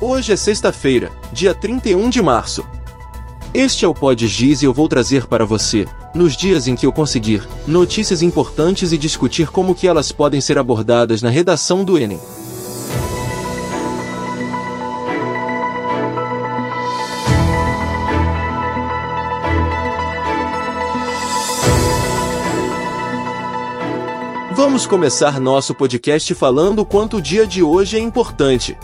Hoje é sexta-feira, dia 31 de março. Este é o Pod Giz e eu vou trazer para você, nos dias em que eu conseguir, notícias importantes e discutir como que elas podem ser abordadas na redação do Enem. Vamos começar nosso podcast falando o quanto o dia de hoje é importante.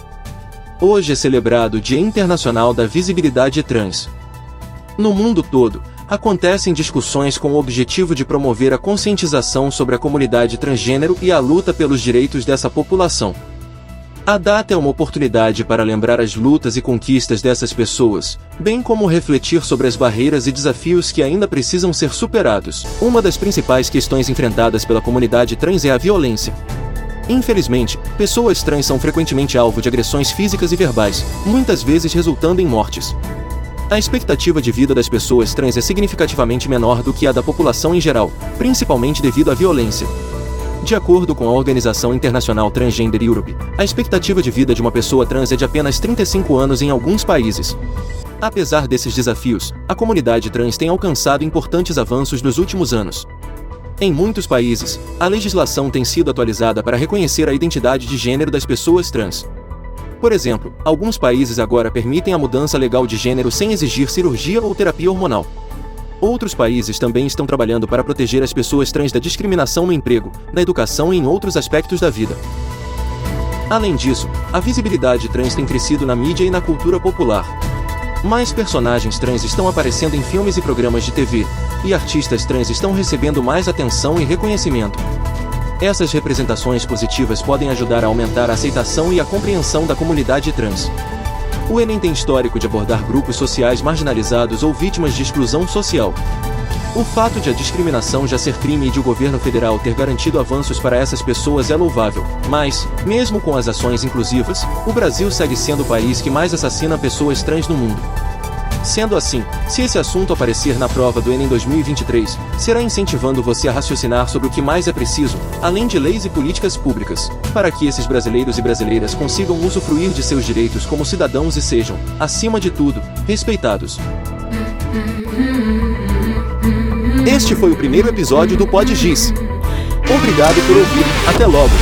Hoje é celebrado o Dia Internacional da Visibilidade Trans. No mundo todo, acontecem discussões com o objetivo de promover a conscientização sobre a comunidade transgênero e a luta pelos direitos dessa população. A data é uma oportunidade para lembrar as lutas e conquistas dessas pessoas, bem como refletir sobre as barreiras e desafios que ainda precisam ser superados. Uma das principais questões enfrentadas pela comunidade trans é a violência. Infelizmente, pessoas trans são frequentemente alvo de agressões físicas e verbais, muitas vezes resultando em mortes. A expectativa de vida das pessoas trans é significativamente menor do que a da população em geral, principalmente devido à violência. De acordo com a Organização Internacional Transgender Europe, a expectativa de vida de uma pessoa trans é de apenas 35 anos em alguns países. Apesar desses desafios, a comunidade trans tem alcançado importantes avanços nos últimos anos. Em muitos países, a legislação tem sido atualizada para reconhecer a identidade de gênero das pessoas trans. Por exemplo, alguns países agora permitem a mudança legal de gênero sem exigir cirurgia ou terapia hormonal. Outros países também estão trabalhando para proteger as pessoas trans da discriminação no emprego, na educação e em outros aspectos da vida. Além disso, a visibilidade trans tem crescido na mídia e na cultura popular. Mais personagens trans estão aparecendo em filmes e programas de TV, e artistas trans estão recebendo mais atenção e reconhecimento. Essas representações positivas podem ajudar a aumentar a aceitação e a compreensão da comunidade trans. O Enem tem histórico de abordar grupos sociais marginalizados ou vítimas de exclusão social. O fato de a discriminação já ser crime e de o governo federal ter garantido avanços para essas pessoas é louvável, mas, mesmo com as ações inclusivas, o Brasil segue sendo o país que mais assassina pessoas trans no mundo. Sendo assim, se esse assunto aparecer na prova do Enem 2023, será incentivando você a raciocinar sobre o que mais é preciso, além de leis e políticas públicas, para que esses brasileiros e brasileiras consigam usufruir de seus direitos como cidadãos e sejam, acima de tudo, respeitados. Este foi o primeiro episódio do Pod Giz. Obrigado por ouvir, até logo!